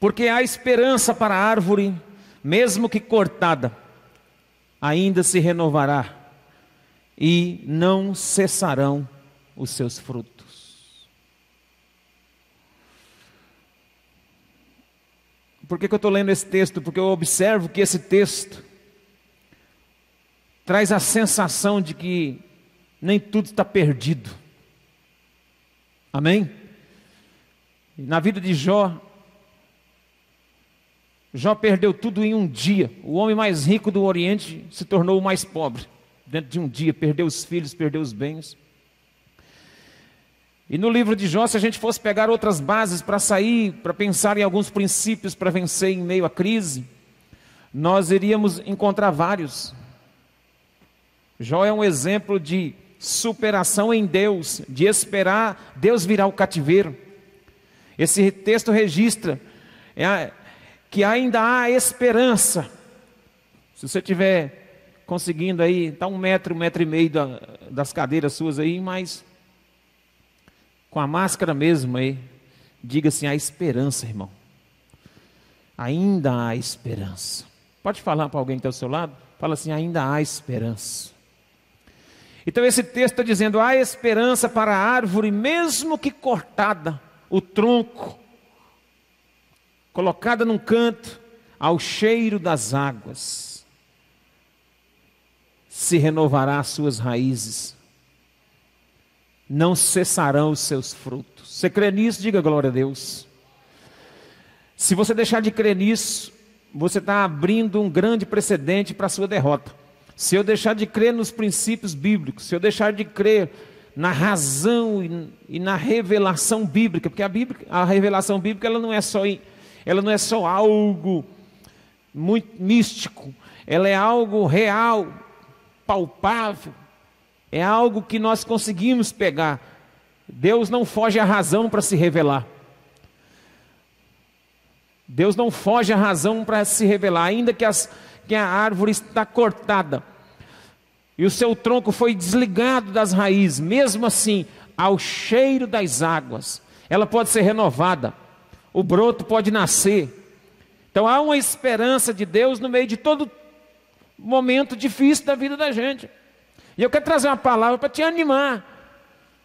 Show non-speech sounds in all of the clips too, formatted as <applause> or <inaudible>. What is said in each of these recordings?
Porque há esperança para a árvore, mesmo que cortada, ainda se renovará, e não cessarão os seus frutos. Por que, que eu estou lendo esse texto? Porque eu observo que esse texto traz a sensação de que nem tudo está perdido. Amém? Na vida de Jó, Jó perdeu tudo em um dia. O homem mais rico do Oriente se tornou o mais pobre. Dentro de um dia, perdeu os filhos, perdeu os bens. E no livro de Jó, se a gente fosse pegar outras bases para sair, para pensar em alguns princípios para vencer em meio à crise, nós iríamos encontrar vários. Jó é um exemplo de superação em Deus, de esperar Deus virar o cativeiro. Esse texto registra é, que ainda há esperança. Se você tiver conseguindo aí, está um metro, um metro e meio da, das cadeiras suas aí, mas com a máscara mesmo aí, diga assim: há esperança, irmão. Ainda há esperança. Pode falar para alguém que está ao seu lado? Fala assim: ainda há esperança. Então esse texto está dizendo: há esperança para a árvore, mesmo que cortada, o tronco, colocada num canto, ao cheiro das águas, se renovará as suas raízes, não cessarão os seus frutos. Você crê nisso? Diga glória a Deus. Se você deixar de crer nisso, você está abrindo um grande precedente para a sua derrota se eu deixar de crer nos princípios bíblicos, se eu deixar de crer na razão e, na revelação bíblica, porque a, bíblica, a revelação bíblica ela não é só ela não é só algo muito místico, ela é algo real, palpável, é algo que nós conseguimos pegar. Deus não foge à razão para se revelar. Deus não foge à razão para se revelar, ainda que, as, que a árvore está cortada e o seu tronco foi desligado das raízes, mesmo assim, ao cheiro das águas, ela pode ser renovada, o broto pode nascer. Então há uma esperança de Deus no meio de todo momento difícil da vida da gente. E eu quero trazer uma palavra para te animar,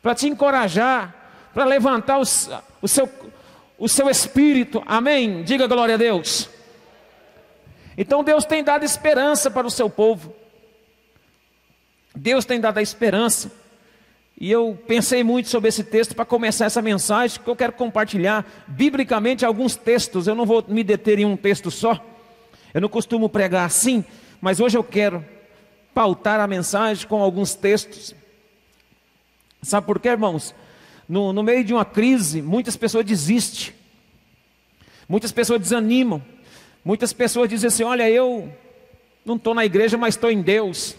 para te encorajar, para levantar o, seu, o seu espírito. Amém? Diga glória a Deus. Então Deus tem dado esperança para o seu povo. Deus tem dado a esperança. E eu pensei muito sobre esse texto para começar essa mensagem, que eu quero compartilhar biblicamente alguns textos. Eu não vou me deter em um texto só. Eu não costumo pregar assim, mas hoje eu quero pautar a mensagem com alguns textos. Sabe por quê, irmãos? No, no meio de uma crise, muitas pessoas desistem, muitas pessoas desanimam, muitas pessoas dizem assim: Olha, eu não estou na igreja, mas estou em Deus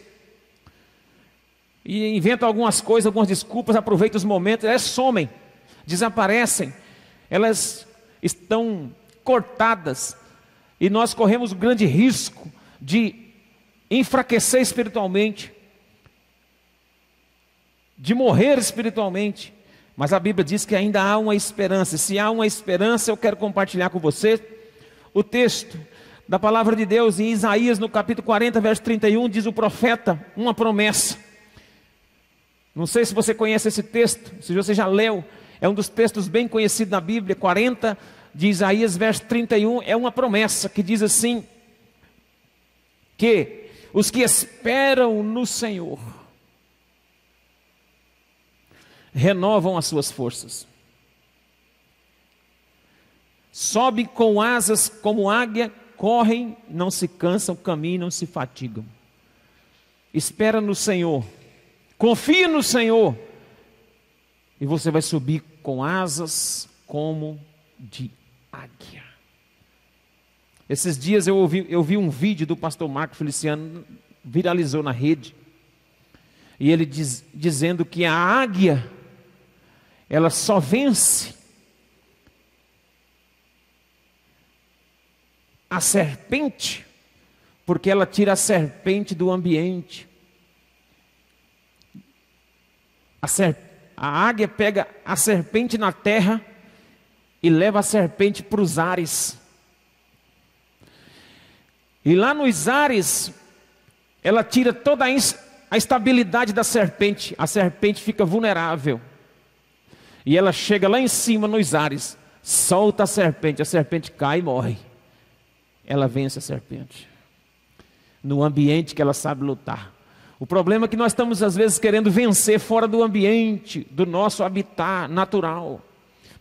e inventam algumas coisas, algumas desculpas, aproveitam os momentos, elas somem, desaparecem, elas estão cortadas, e nós corremos o grande risco de enfraquecer espiritualmente, de morrer espiritualmente. Mas a Bíblia diz que ainda há uma esperança. Se há uma esperança, eu quero compartilhar com você o texto da palavra de Deus em Isaías, no capítulo 40, verso 31, diz o profeta uma promessa. Não sei se você conhece esse texto, se você já leu, é um dos textos bem conhecidos na Bíblia, 40 de Isaías, verso 31, é uma promessa que diz assim: que os que esperam no Senhor renovam as suas forças, sobem com asas como águia, correm, não se cansam, caminham, não se fatigam. Espera no Senhor Confie no Senhor e você vai subir com asas como de águia. Esses dias eu, ouvi, eu vi um vídeo do pastor Marco Feliciano, viralizou na rede, e ele diz, dizendo que a águia, ela só vence a serpente, porque ela tira a serpente do ambiente. A, a águia pega a serpente na terra e leva a serpente para os ares. E lá nos ares, ela tira toda a estabilidade da serpente. A serpente fica vulnerável. E ela chega lá em cima nos ares, solta a serpente, a serpente cai e morre. Ela vence a serpente. No ambiente que ela sabe lutar. O problema é que nós estamos, às vezes, querendo vencer fora do ambiente, do nosso habitat natural.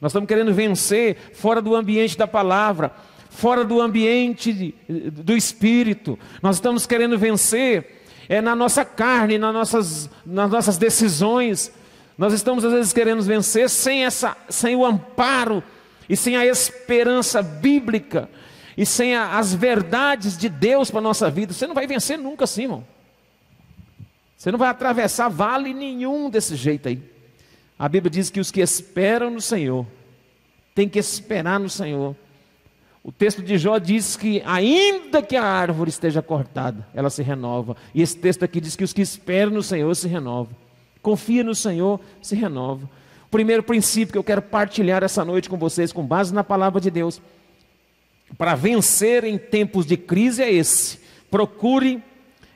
Nós estamos querendo vencer fora do ambiente da palavra, fora do ambiente do espírito. Nós estamos querendo vencer é, na nossa carne, nas nossas, nas nossas decisões. Nós estamos, às vezes, querendo vencer sem, essa, sem o amparo e sem a esperança bíblica e sem a, as verdades de Deus para a nossa vida. Você não vai vencer nunca assim, irmão. Você não vai atravessar vale nenhum desse jeito aí. A Bíblia diz que os que esperam no Senhor têm que esperar no Senhor. O texto de Jó diz que, ainda que a árvore esteja cortada, ela se renova. E esse texto aqui diz que os que esperam no Senhor se renovam. Confia no Senhor, se renova. O primeiro princípio que eu quero partilhar essa noite com vocês, com base na palavra de Deus, para vencer em tempos de crise é esse: procure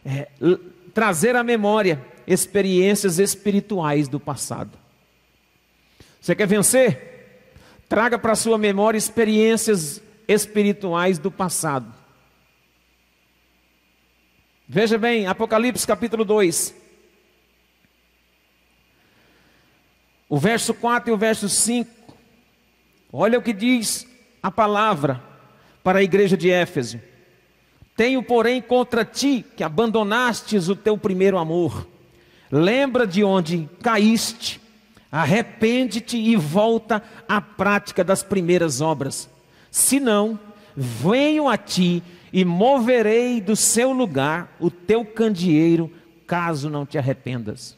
é, trazer à memória experiências espirituais do passado. Você quer vencer? Traga para sua memória experiências espirituais do passado. Veja bem, Apocalipse capítulo 2. O verso 4 e o verso 5. Olha o que diz a palavra para a igreja de Éfeso. Tenho, porém, contra ti que abandonastes o teu primeiro amor. Lembra de onde caíste, arrepende-te e volta à prática das primeiras obras. Senão, venho a ti e moverei do seu lugar o teu candeeiro, caso não te arrependas.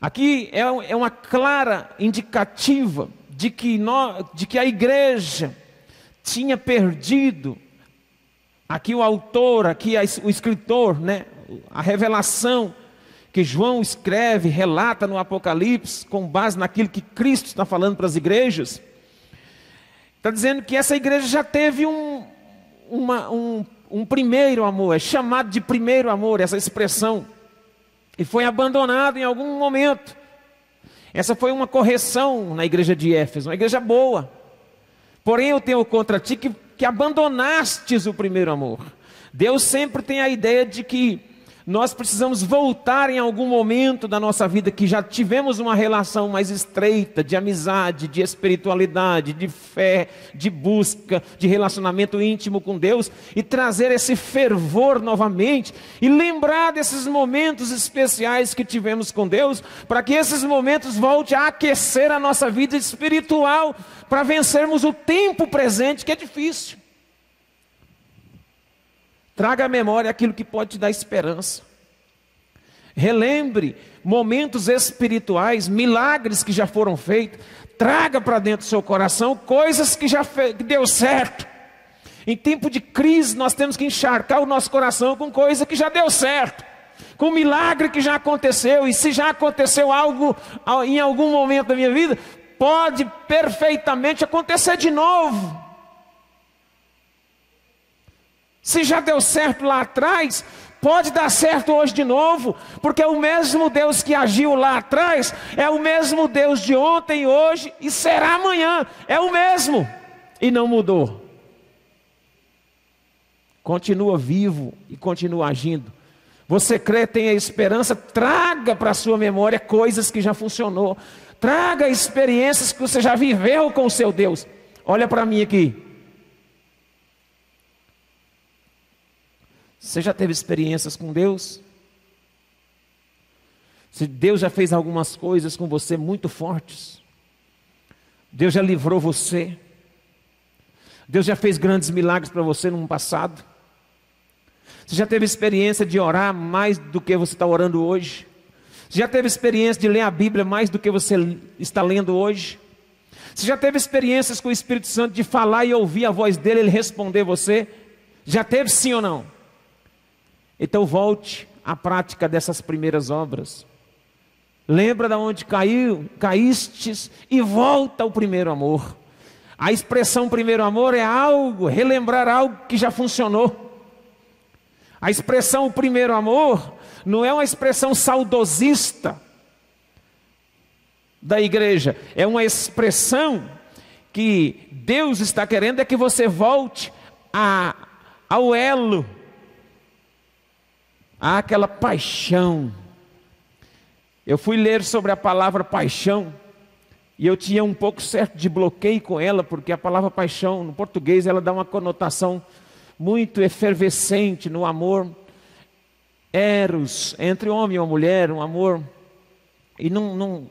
Aqui é, é uma clara indicativa de que, nós, de que a igreja tinha perdido Aqui o autor, aqui o escritor, né, a revelação que João escreve, relata no Apocalipse, com base naquilo que Cristo está falando para as igrejas, está dizendo que essa igreja já teve um, uma, um, um primeiro amor, é chamado de primeiro amor, essa expressão, e foi abandonado em algum momento. Essa foi uma correção na igreja de Éfeso, uma igreja boa. Porém, eu tenho contra ti que que abandonastes o primeiro amor. Deus sempre tem a ideia de que nós precisamos voltar em algum momento da nossa vida que já tivemos uma relação mais estreita de amizade, de espiritualidade, de fé, de busca, de relacionamento íntimo com Deus e trazer esse fervor novamente e lembrar desses momentos especiais que tivemos com Deus, para que esses momentos voltem a aquecer a nossa vida espiritual, para vencermos o tempo presente que é difícil. Traga à memória aquilo que pode te dar esperança. Relembre momentos espirituais, milagres que já foram feitos. Traga para dentro do seu coração coisas que já que deu certo. Em tempo de crise, nós temos que encharcar o nosso coração com coisa que já deu certo, com milagre que já aconteceu. E se já aconteceu algo em algum momento da minha vida, pode perfeitamente acontecer de novo. Se já deu certo lá atrás, pode dar certo hoje de novo, porque o mesmo Deus que agiu lá atrás, é o mesmo Deus de ontem, hoje e será amanhã, é o mesmo e não mudou. Continua vivo e continua agindo. Você crê, tem a esperança, traga para a sua memória coisas que já funcionou. Traga experiências que você já viveu com o seu Deus. Olha para mim aqui. Você já teve experiências com Deus? Se Deus já fez algumas coisas com você muito fortes, Deus já livrou você, Deus já fez grandes milagres para você no passado. Você já teve experiência de orar mais do que você está orando hoje? Você já teve experiência de ler a Bíblia mais do que você está lendo hoje? Você já teve experiências com o Espírito Santo de falar e ouvir a voz dele, ele responder você? Já teve sim ou não? Então volte à prática dessas primeiras obras. Lembra de onde caiu, caístes e volta ao primeiro amor. A expressão primeiro amor é algo, relembrar algo que já funcionou. A expressão primeiro amor não é uma expressão saudosista da igreja, é uma expressão que Deus está querendo é que você volte a, ao elo, àquela paixão. Eu fui ler sobre a palavra paixão e eu tinha um pouco certo de bloqueio com ela, porque a palavra paixão no português ela dá uma conotação muito efervescente no amor. Eros, entre homem e mulher, um amor. E não, não,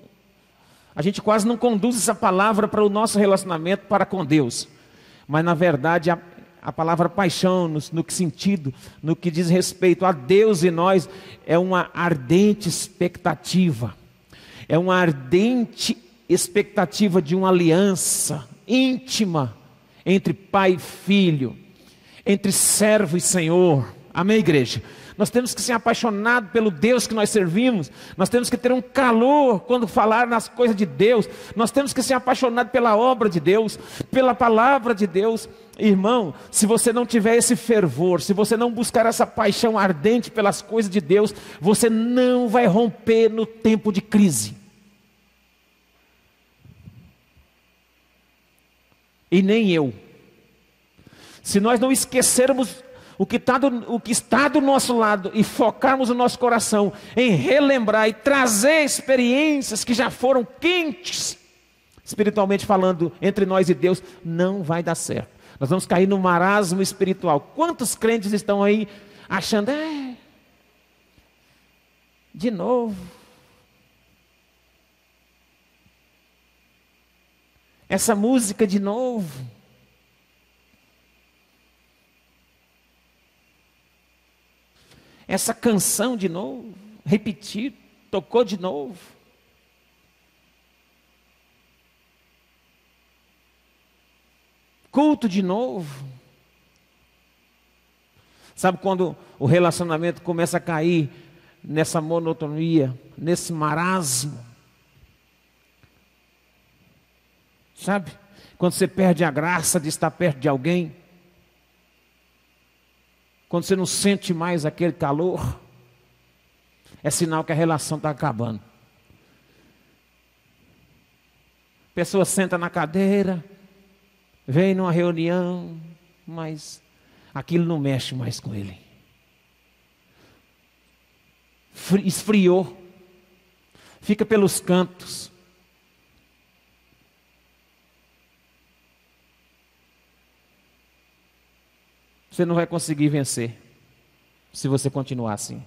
a gente quase não conduz essa palavra para o nosso relacionamento para com Deus. Mas na verdade a, palavra paixão, no, no que sentido, no que diz respeito a Deus e nós, é uma ardente expectativa. É uma ardente expectativa de uma aliança íntima entre pai e filho, entre servo e senhor. Amém, igreja? Nós temos que ser apaixonados pelo Deus que nós servimos. Nós temos que ter um calor quando falar nas coisas de Deus. Nós temos que ser apaixonados pela obra de Deus, pela palavra de Deus. Irmão, se você não tiver esse fervor, se você não buscar essa paixão ardente pelas coisas de Deus, você não vai romper no tempo de crise. E nem eu. Se nós não esquecermos o que, tá do, o que está do nosso lado e focarmos o nosso coração em relembrar e trazer experiências que já foram quentes, espiritualmente falando, entre nós e Deus, não vai dar certo. Nós vamos cair no marasmo espiritual. Quantos crentes estão aí achando, é, de novo. Essa música de novo. Essa canção de novo, repetir, tocou de novo. Culto de novo. Sabe quando o relacionamento começa a cair nessa monotonia, nesse marasmo? Sabe? Quando você perde a graça de estar perto de alguém, quando você não sente mais aquele calor, é sinal que a relação está acabando. Pessoa senta na cadeira, vem numa reunião, mas aquilo não mexe mais com ele. Esfriou, fica pelos cantos. Você não vai conseguir vencer se você continuar assim.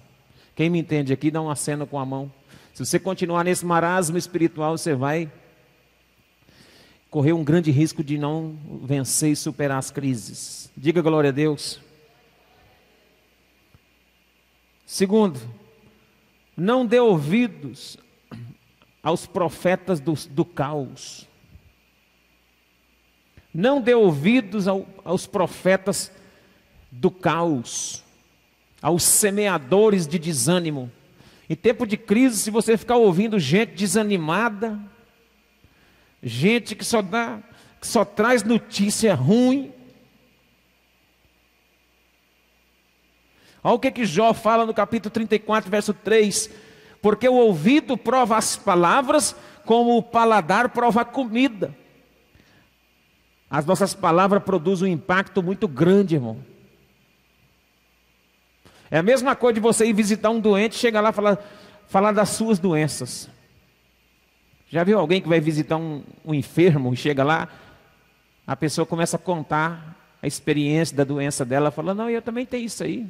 Quem me entende aqui, dá uma cena com a mão. Se você continuar nesse marasmo espiritual, você vai correr um grande risco de não vencer e superar as crises. Diga glória a Deus. Segundo, não dê ouvidos aos profetas do, do caos. Não dê ouvidos ao, aos profetas do caos, aos semeadores de desânimo. Em tempo de crise, se você ficar ouvindo gente desanimada, gente que só dá, que só traz notícia ruim. Olha o que, que Jó fala no capítulo 34, verso 3. Porque o ouvido prova as palavras, como o paladar prova a comida. As nossas palavras produzem um impacto muito grande, irmão. É a mesma coisa de você ir visitar um doente, chegar lá e falar, falar das suas doenças. Já viu alguém que vai visitar um, um enfermo e chega lá, a pessoa começa a contar a experiência da doença dela, fala, não, eu também tenho isso aí.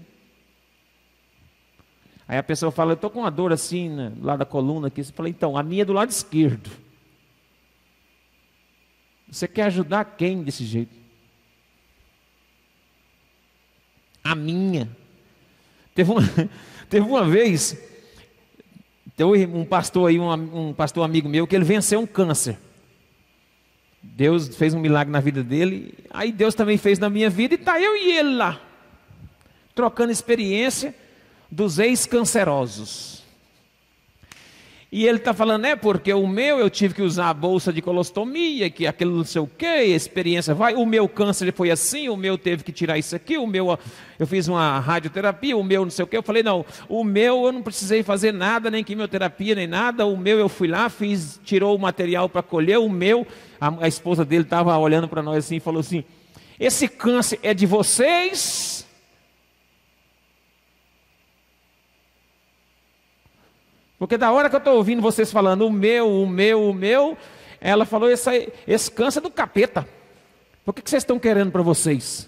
Aí a pessoa fala, eu estou com uma dor assim, né, lá da coluna aqui. Você fala, então, a minha é do lado esquerdo. Você quer ajudar quem desse jeito? A minha. Teve uma, <laughs> teve uma vez, teve um pastor aí, um, um pastor amigo meu, que ele venceu um câncer. Deus fez um milagre na vida dele, aí Deus também fez na minha vida, e está eu e ele lá, trocando experiência dos ex-cancerosos. E ele está falando, é porque o meu eu tive que usar a bolsa de colostomia, que aquilo não sei o quê, a experiência vai. O meu câncer foi assim, o meu teve que tirar isso aqui, o meu eu fiz uma radioterapia, o meu não sei o quê. Eu falei, não, o meu eu não precisei fazer nada, nem quimioterapia, nem nada. O meu eu fui lá, fiz, tirou o material para colher, o meu, a, a esposa dele estava olhando para nós assim e falou assim: esse câncer é de vocês Porque da hora que eu estou ouvindo vocês falando o meu, o meu, o meu, ela falou: esse, esse câncer do capeta. Por que, que vocês estão querendo para vocês?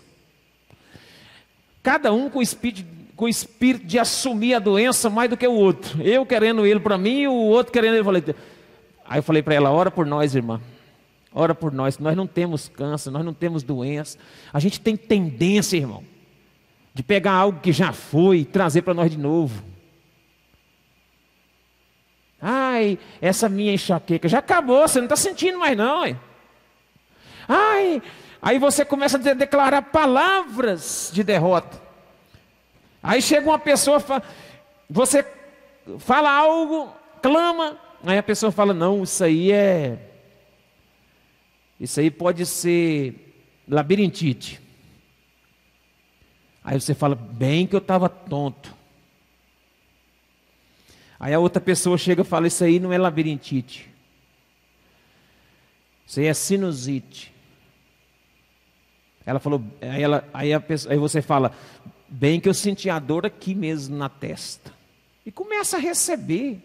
Cada um com o, espírito, com o espírito de assumir a doença mais do que o outro. Eu querendo ele para mim o outro querendo ele. Falei, aí eu falei para ela: ora por nós, irmã. Ora por nós. Nós não temos câncer, nós não temos doença. A gente tem tendência, irmão, de pegar algo que já foi e trazer para nós de novo. Ai, essa minha enxaqueca já acabou, você não está sentindo mais não. Ai. ai, aí você começa a declarar palavras de derrota. Aí chega uma pessoa, você fala algo, clama, aí a pessoa fala: não, isso aí é. Isso aí pode ser labirintite. Aí você fala: bem que eu estava tonto. Aí a outra pessoa chega e fala: Isso aí não é labirintite. Isso aí é sinusite. Ela falou, aí, ela, aí, a pessoa, aí você fala, bem que eu senti a dor aqui mesmo na testa. E começa a receber.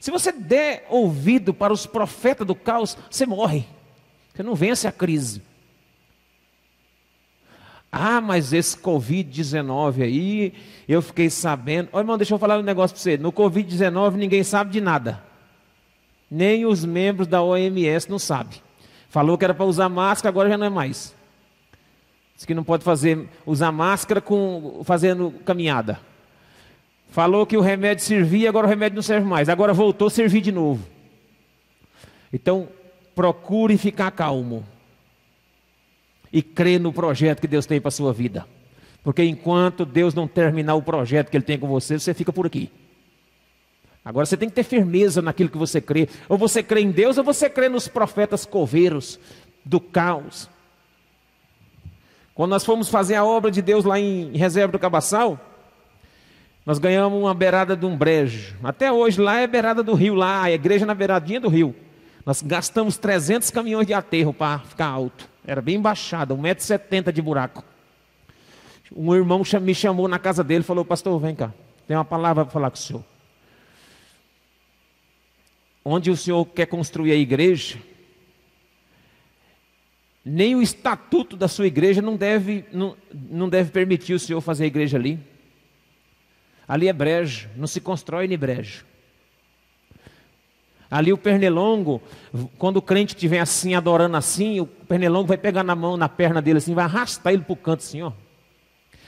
Se você der ouvido para os profetas do caos, você morre. Você não vence a crise. Ah, mas esse Covid-19 aí, eu fiquei sabendo. Ô irmão, deixa eu falar um negócio para você. No Covid-19 ninguém sabe de nada. Nem os membros da OMS não sabem. Falou que era para usar máscara, agora já não é mais. Diz que não pode fazer, usar máscara com, fazendo caminhada. Falou que o remédio servia, agora o remédio não serve mais. Agora voltou a servir de novo. Então, procure ficar calmo e crê no projeto que Deus tem para a sua vida. Porque enquanto Deus não terminar o projeto que Ele tem com você, você fica por aqui. Agora você tem que ter firmeza naquilo que você crê. Ou você crê em Deus, ou você crê nos profetas coveiros do caos. Quando nós fomos fazer a obra de Deus lá em Reserva do Cabaçal, nós ganhamos uma beirada de um brejo. Até hoje lá é beirada do rio, lá a igreja na beiradinha do rio. Nós gastamos 300 caminhões de aterro para ficar alto. Era bem baixada, 1,70m de buraco. Um irmão me chamou na casa dele e falou: Pastor, vem cá, tem uma palavra para falar com o senhor. Onde o senhor quer construir a igreja, nem o estatuto da sua igreja não deve, não, não deve permitir o senhor fazer a igreja ali. Ali é brejo, não se constrói nem brejo. Ali o pernilongo, quando o crente estiver assim, adorando assim, o pernilongo vai pegar na mão, na perna dele assim, vai arrastar ele para o canto assim, ó.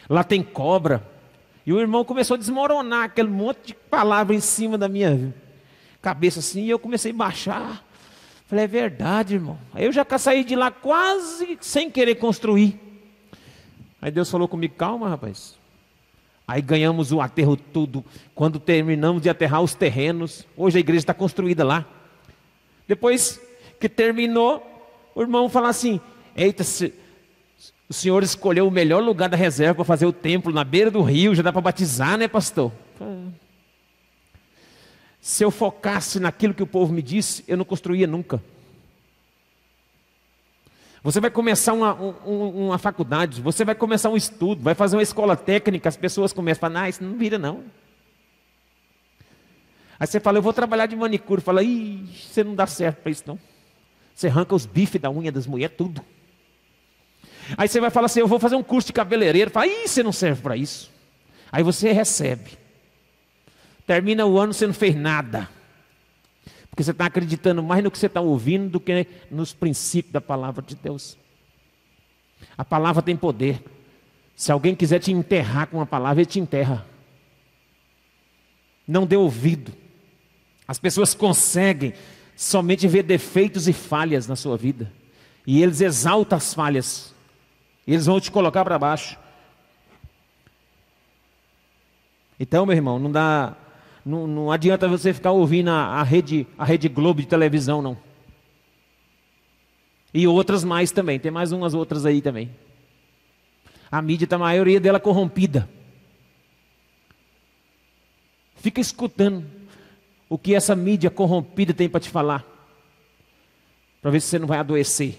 Lá tem cobra. E o irmão começou a desmoronar aquele monte de palavra em cima da minha cabeça assim, e eu comecei a baixar. Falei, é verdade, irmão. Aí eu já saí de lá quase sem querer construir. Aí Deus falou comigo, calma, rapaz. Aí ganhamos o aterro tudo. Quando terminamos de aterrar os terrenos, hoje a igreja está construída lá. Depois que terminou, o irmão fala assim: Eita, se, o senhor escolheu o melhor lugar da reserva para fazer o templo na beira do rio, já dá para batizar, né, pastor? Se eu focasse naquilo que o povo me disse, eu não construía nunca. Você vai começar uma, um, uma faculdade, você vai começar um estudo, vai fazer uma escola técnica, as pessoas começam a falar, ah, isso não vira não. Aí você fala, eu vou trabalhar de manicure. Fala, ih, você não dá certo para isso não. Você arranca os bifes da unha das mulheres, tudo. Aí você vai falar assim, eu vou fazer um curso de cabeleireiro. Fala, ih, você não serve para isso. Aí você recebe. Termina o ano, você não fez nada. Porque você está acreditando mais no que você está ouvindo do que nos princípios da palavra de Deus. A palavra tem poder. Se alguém quiser te enterrar com uma palavra, ele te enterra. Não dê ouvido. As pessoas conseguem somente ver defeitos e falhas na sua vida. E eles exaltam as falhas. E eles vão te colocar para baixo. Então, meu irmão, não dá não, não adianta você ficar ouvindo a, a, rede, a Rede Globo de televisão, não. E outras mais também, tem mais umas outras aí também. A mídia está a maioria dela corrompida. Fica escutando o que essa mídia corrompida tem para te falar. Para ver se você não vai adoecer.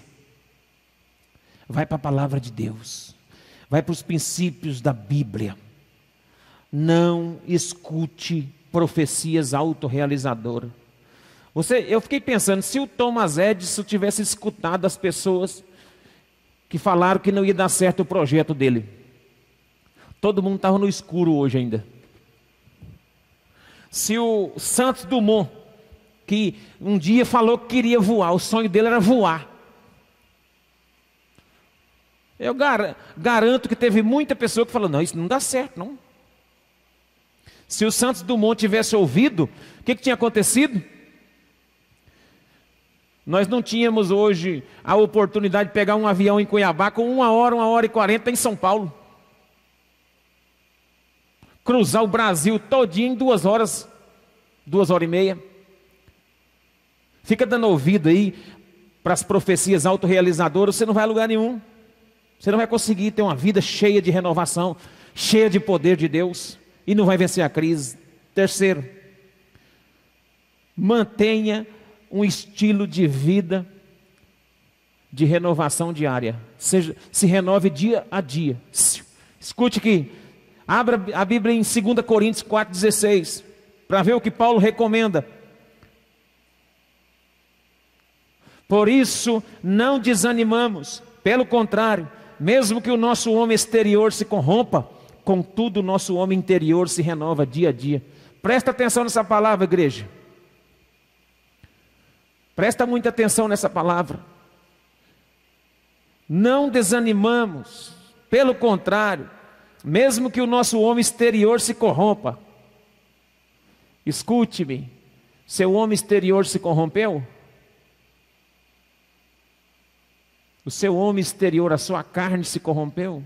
Vai para a palavra de Deus. Vai para os princípios da Bíblia. Não escute profecias autorrealizadoras. Você, eu fiquei pensando, se o Thomas Edison tivesse escutado as pessoas que falaram que não ia dar certo o projeto dele, todo mundo estava no escuro hoje ainda. Se o Santos Dumont, que um dia falou que queria voar, o sonho dele era voar. Eu garanto que teve muita pessoa que falou: não, isso não dá certo, não. Se o Santos Dumont tivesse ouvido, o que, que tinha acontecido? Nós não tínhamos hoje a oportunidade de pegar um avião em Cuiabá com uma hora, uma hora e quarenta em São Paulo. Cruzar o Brasil todinho em duas horas, duas horas e meia. Fica dando ouvido aí para as profecias autorrealizadoras, você não vai a lugar nenhum. Você não vai conseguir ter uma vida cheia de renovação, cheia de poder de Deus e não vai vencer a crise. Terceiro, mantenha um estilo de vida de renovação diária. Seja, se renove dia a dia. Escute aqui. Abra a Bíblia em 2 Coríntios 4,16 para ver o que Paulo recomenda. Por isso, não desanimamos, pelo contrário, mesmo que o nosso homem exterior se corrompa, contudo o nosso homem interior se renova dia a dia. Presta atenção nessa palavra, igreja. Presta muita atenção nessa palavra. Não desanimamos, pelo contrário, mesmo que o nosso homem exterior se corrompa. Escute-me, seu homem exterior se corrompeu? O seu homem exterior, a sua carne se corrompeu?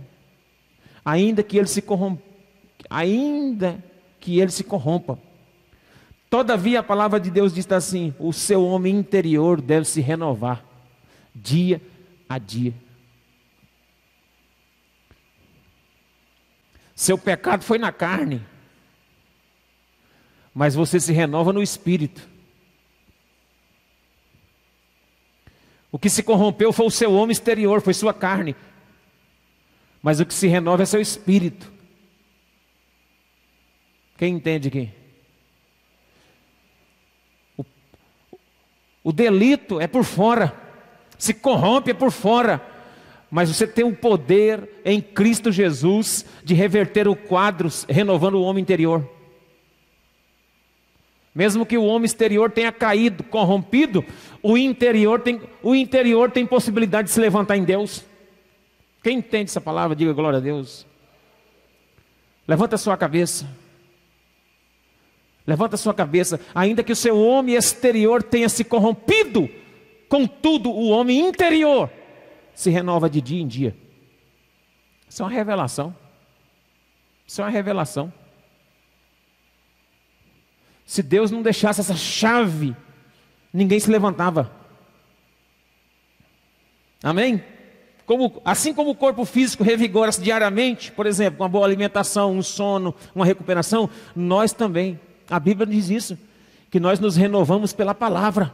Ainda que ele se corrompa, ainda que ele se corrompa. Todavia a palavra de Deus diz assim: o seu homem interior deve se renovar dia a dia. Seu pecado foi na carne, mas você se renova no espírito. O que se corrompeu foi o seu homem exterior, foi sua carne. Mas o que se renova é seu espírito. Quem entende aqui? O, o delito é por fora, se corrompe é por fora, mas você tem o poder em Cristo Jesus de reverter o quadro, renovando o homem interior. Mesmo que o homem exterior tenha caído, corrompido, o interior tem, o interior tem possibilidade de se levantar em Deus. Quem entende essa palavra, diga glória a Deus. Levanta a sua cabeça. Levanta a sua cabeça, ainda que o seu homem exterior tenha se corrompido, contudo, o homem interior se renova de dia em dia. Isso é uma revelação. Isso é uma revelação. Se Deus não deixasse essa chave, ninguém se levantava. Amém? Como, assim como o corpo físico revigora-se diariamente, por exemplo, com uma boa alimentação, um sono, uma recuperação, nós também, a Bíblia diz isso, que nós nos renovamos pela palavra.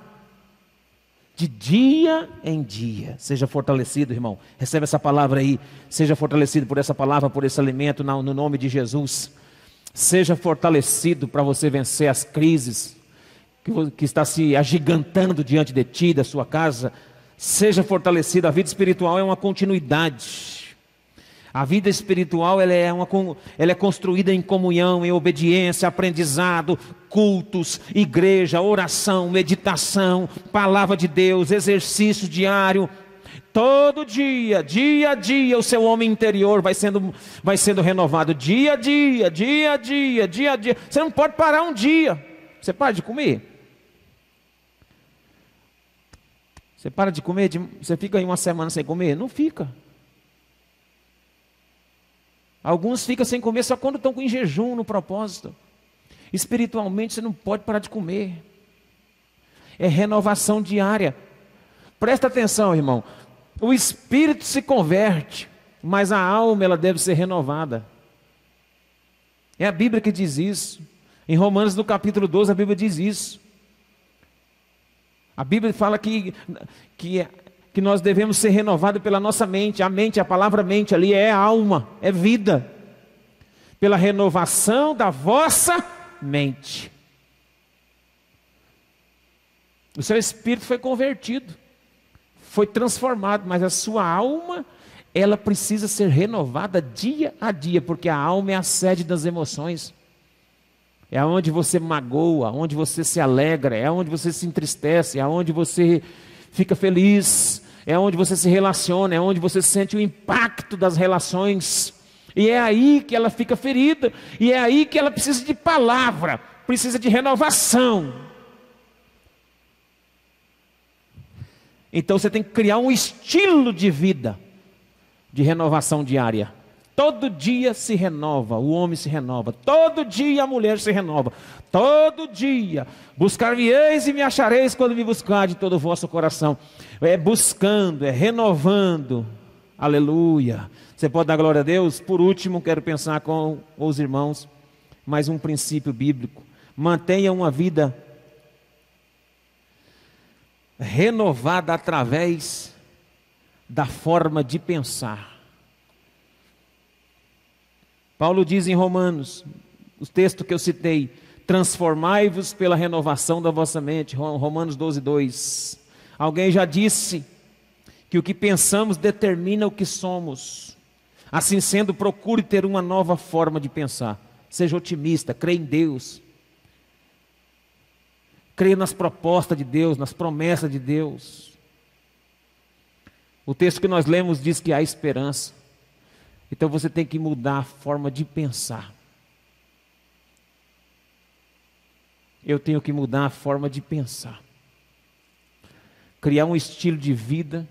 De dia em dia, seja fortalecido, irmão. Recebe essa palavra aí, seja fortalecido por essa palavra, por esse alimento, no nome de Jesus. Seja fortalecido para você vencer as crises que, que está se agigantando diante de ti, da sua casa, seja fortalecido. A vida espiritual é uma continuidade. A vida espiritual ela é, uma, ela é construída em comunhão, em obediência, aprendizado, cultos, igreja, oração, meditação, palavra de Deus, exercício diário. Todo dia, dia a dia, o seu homem interior vai sendo, vai sendo renovado. Dia a dia, dia a dia, dia a dia. Você não pode parar um dia. Você para de comer. Você para de comer, você fica aí uma semana sem comer? Não fica. Alguns ficam sem comer só quando estão em jejum no propósito. Espiritualmente você não pode parar de comer. É renovação diária. Presta atenção, irmão. O espírito se converte, mas a alma ela deve ser renovada. É a Bíblia que diz isso. Em Romanos no capítulo 12 a Bíblia diz isso. A Bíblia fala que, que, que nós devemos ser renovados pela nossa mente. A mente, a palavra mente ali é alma, é vida. Pela renovação da vossa mente. O seu espírito foi convertido, foi transformado, mas a sua alma, ela precisa ser renovada dia a dia, porque a alma é a sede das emoções. É onde você magoa, onde você se alegra, é onde você se entristece, é onde você fica feliz, é onde você se relaciona, é onde você sente o impacto das relações. E é aí que ela fica ferida, e é aí que ela precisa de palavra, precisa de renovação. Então você tem que criar um estilo de vida de renovação diária. Todo dia se renova, o homem se renova, todo dia a mulher se renova, todo dia. Buscar-me-eis e me achareis quando me buscar de todo o vosso coração. É buscando, é renovando. Aleluia. Você pode dar glória a Deus? Por último, quero pensar com os irmãos mais um princípio bíblico. Mantenha uma vida renovada através da forma de pensar. Paulo diz em Romanos, o texto que eu citei, transformai-vos pela renovação da vossa mente, Romanos 12, 2. Alguém já disse que o que pensamos determina o que somos. Assim sendo, procure ter uma nova forma de pensar. Seja otimista, creia em Deus. Creia nas propostas de Deus, nas promessas de Deus. O texto que nós lemos diz que há esperança. Então você tem que mudar a forma de pensar. Eu tenho que mudar a forma de pensar. Criar um estilo de vida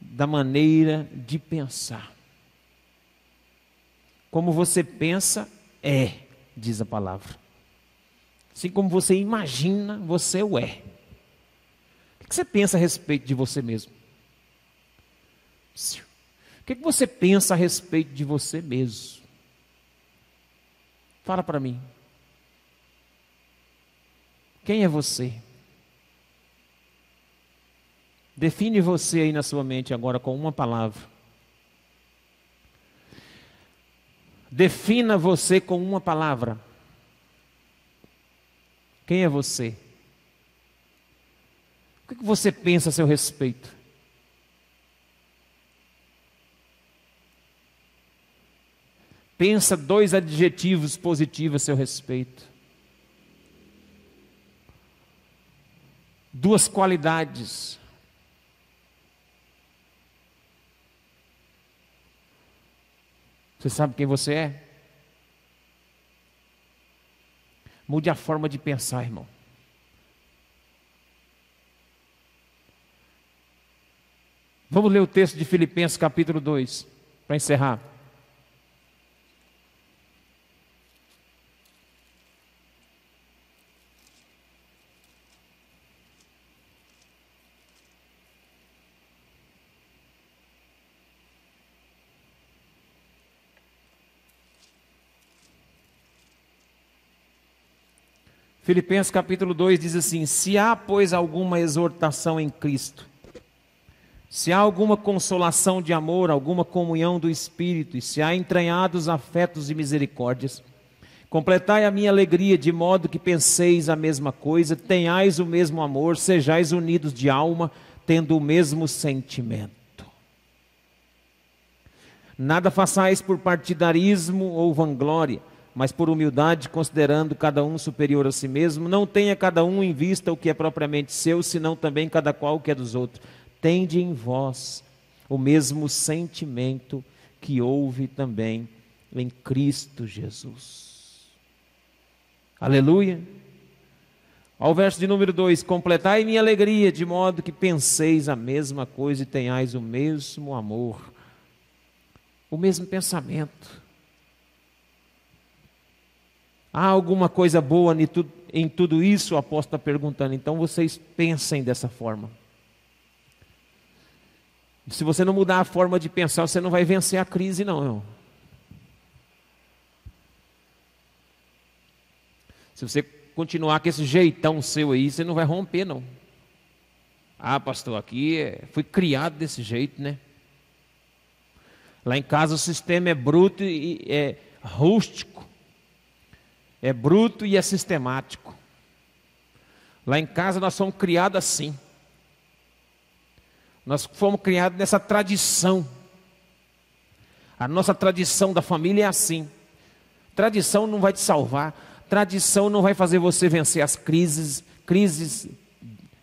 da maneira de pensar. Como você pensa, é, diz a palavra. Assim como você imagina, você o é. O que você pensa a respeito de você mesmo? O que você pensa a respeito de você mesmo? Fala para mim. Quem é você? Define você aí na sua mente agora com uma palavra. Defina você com uma palavra. Quem é você? O que você pensa a seu respeito? Pensa dois adjetivos positivos a seu respeito. Duas qualidades. Você sabe quem você é? Mude a forma de pensar, irmão. Vamos ler o texto de Filipenses capítulo 2, para encerrar. Filipenses capítulo 2 diz assim: Se há, pois, alguma exortação em Cristo, se há alguma consolação de amor, alguma comunhão do Espírito, e se há entranhados afetos e misericórdias, completai a minha alegria, de modo que penseis a mesma coisa, tenhais o mesmo amor, sejais unidos de alma, tendo o mesmo sentimento. Nada façais por partidarismo ou vanglória mas por humildade, considerando cada um superior a si mesmo, não tenha cada um em vista o que é propriamente seu, senão também cada qual o que é dos outros. Tende em vós o mesmo sentimento que houve também em Cristo Jesus. Aleluia. Ao verso de número 2: Completai minha alegria, de modo que penseis a mesma coisa e tenhais o mesmo amor, o mesmo pensamento Há alguma coisa boa em tudo isso? O apóstolo está perguntando. Então vocês pensem dessa forma. Se você não mudar a forma de pensar, você não vai vencer a crise, não. Irmão. Se você continuar com esse jeitão seu aí, você não vai romper, não. Ah, pastor, aqui é, fui criado desse jeito, né? Lá em casa o sistema é bruto e é rústico. É bruto e é sistemático. Lá em casa nós somos criados assim. Nós fomos criados nessa tradição. A nossa tradição da família é assim. Tradição não vai te salvar. Tradição não vai fazer você vencer as crises, crises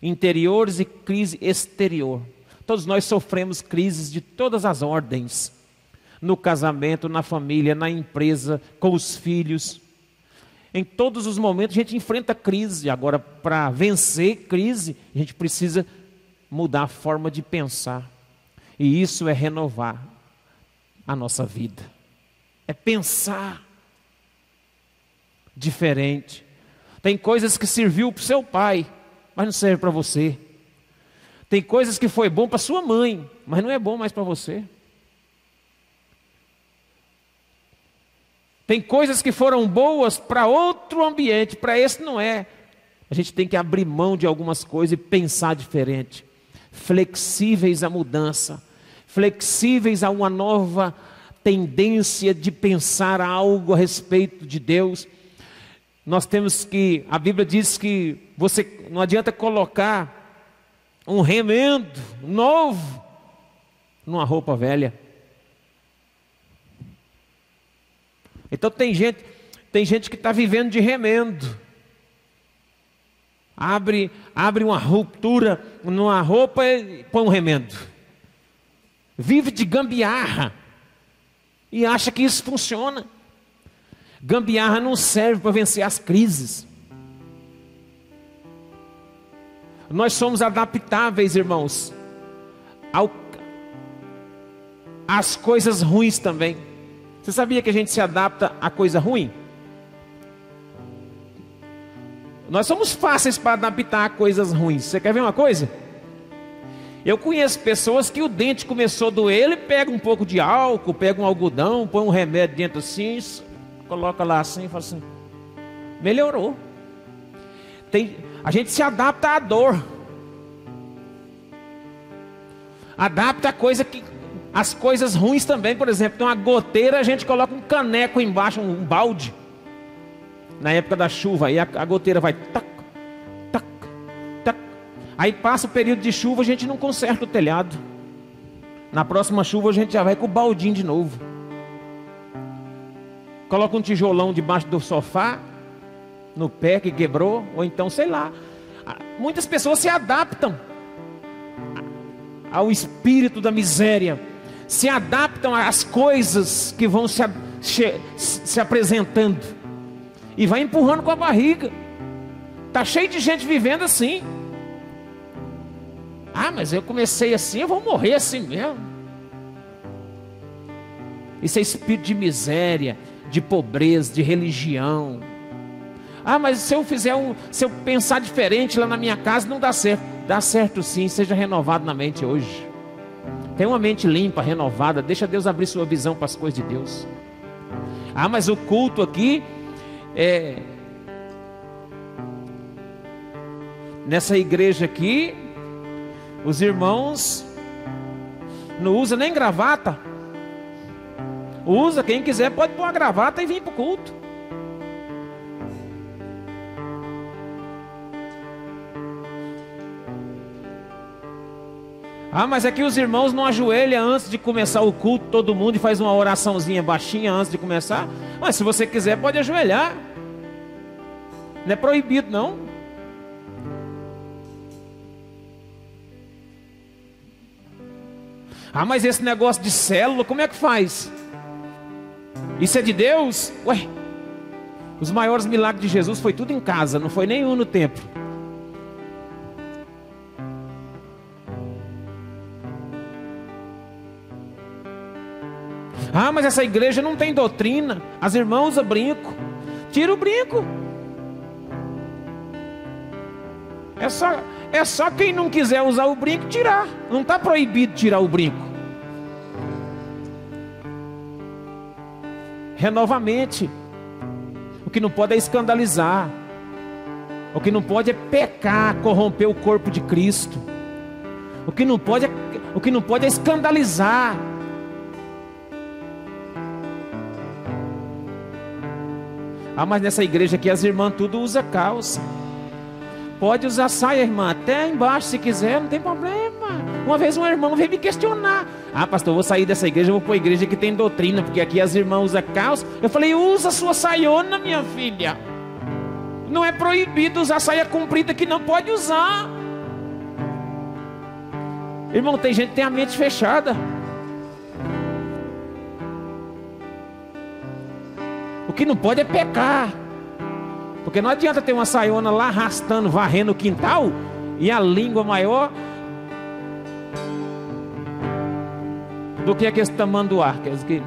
interiores e crise exterior. Todos nós sofremos crises de todas as ordens. No casamento, na família, na empresa, com os filhos. Em todos os momentos a gente enfrenta crise. Agora, para vencer crise, a gente precisa mudar a forma de pensar. E isso é renovar a nossa vida. É pensar diferente. Tem coisas que serviu para o seu pai, mas não serve para você. Tem coisas que foi bom para sua mãe, mas não é bom mais para você. Tem coisas que foram boas para outro ambiente, para esse não é. A gente tem que abrir mão de algumas coisas e pensar diferente flexíveis à mudança, flexíveis a uma nova tendência de pensar algo a respeito de Deus. Nós temos que, a Bíblia diz que você não adianta colocar um remendo novo numa roupa velha. Então tem gente, tem gente que está vivendo de remendo abre, abre uma ruptura numa roupa e põe um remendo. Vive de gambiarra e acha que isso funciona. Gambiarra não serve para vencer as crises. Nós somos adaptáveis, irmãos, ao, às coisas ruins também. Você sabia que a gente se adapta a coisa ruim? Nós somos fáceis para adaptar a coisas ruins. Você quer ver uma coisa? Eu conheço pessoas que o dente começou a doer, ele pega um pouco de álcool, pega um algodão, põe um remédio dentro assim, coloca lá assim e fala assim: melhorou. Tem, a gente se adapta à dor. Adapta a coisa que. As coisas ruins também, por exemplo, tem uma goteira, a gente coloca um caneco embaixo, um balde na época da chuva, aí a, a goteira vai tac, tac, tac. Aí passa o período de chuva, a gente não conserta o telhado. Na próxima chuva a gente já vai com o baldinho de novo. Coloca um tijolão debaixo do sofá, no pé que quebrou, ou então, sei lá. Muitas pessoas se adaptam ao espírito da miséria, se adaptam às coisas que vão se, se, se apresentando e vai empurrando com a barriga. Tá cheio de gente vivendo assim. Ah, mas eu comecei assim, eu vou morrer assim mesmo. Isso é espírito de miséria, de pobreza, de religião. Ah, mas se eu fizer um, se eu pensar diferente lá na minha casa, não dá certo. Dá certo sim, seja renovado na mente hoje. Tenha uma mente limpa, renovada, deixa Deus abrir sua visão para as coisas de Deus. Ah, mas o culto aqui é, nessa igreja aqui, os irmãos não usa nem gravata. Usa, quem quiser pode pôr a gravata e vir para o culto. Ah, mas é que os irmãos não ajoelham antes de começar o culto, todo mundo e faz uma oraçãozinha baixinha antes de começar. Mas se você quiser, pode ajoelhar. Não é proibido, não. Ah, mas esse negócio de célula, como é que faz? Isso é de Deus? Ué, os maiores milagres de Jesus foi tudo em casa, não foi nenhum no templo. Ah, mas essa igreja não tem doutrina. As irmãs usam brinco. Tira o brinco. É só, é só quem não quiser usar o brinco tirar. Não está proibido tirar o brinco. Renovamente. O que não pode é escandalizar. O que não pode é pecar, corromper o corpo de Cristo. O que não pode é, o que não pode é escandalizar. Ah, mas nessa igreja aqui as irmãs tudo usa calça. Pode usar saia, irmã, até embaixo se quiser, não tem problema. Uma vez um irmão veio me questionar. Ah, pastor, vou sair dessa igreja, vou para a igreja que tem doutrina, porque aqui as irmãs usam calça. Eu falei, usa sua saiona, minha filha. Não é proibido usar saia comprida que não pode usar. Irmão, tem gente que tem a mente fechada. Que não pode é pecar. Porque não adianta ter uma saiona lá arrastando, varrendo o quintal e a língua maior do que esse tamanduá. Quer dizer que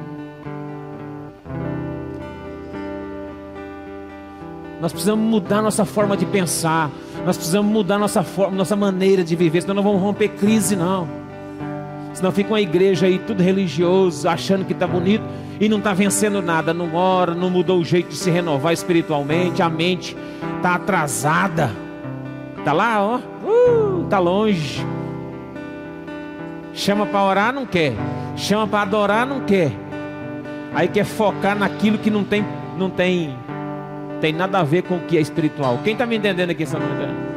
nós precisamos mudar nossa forma de pensar. Nós precisamos mudar nossa forma, nossa maneira de viver, senão não vamos romper crise não. Senão fica uma igreja aí tudo religioso, achando que está bonito e não está vencendo nada, não ora, não mudou o jeito de se renovar espiritualmente, a mente está atrasada, está lá, ó, uh, tá longe. Chama para orar, não quer. Chama para adorar, não quer. Aí quer focar naquilo que não tem, não tem, tem nada a ver com o que é espiritual. Quem está me entendendo aqui essa noite?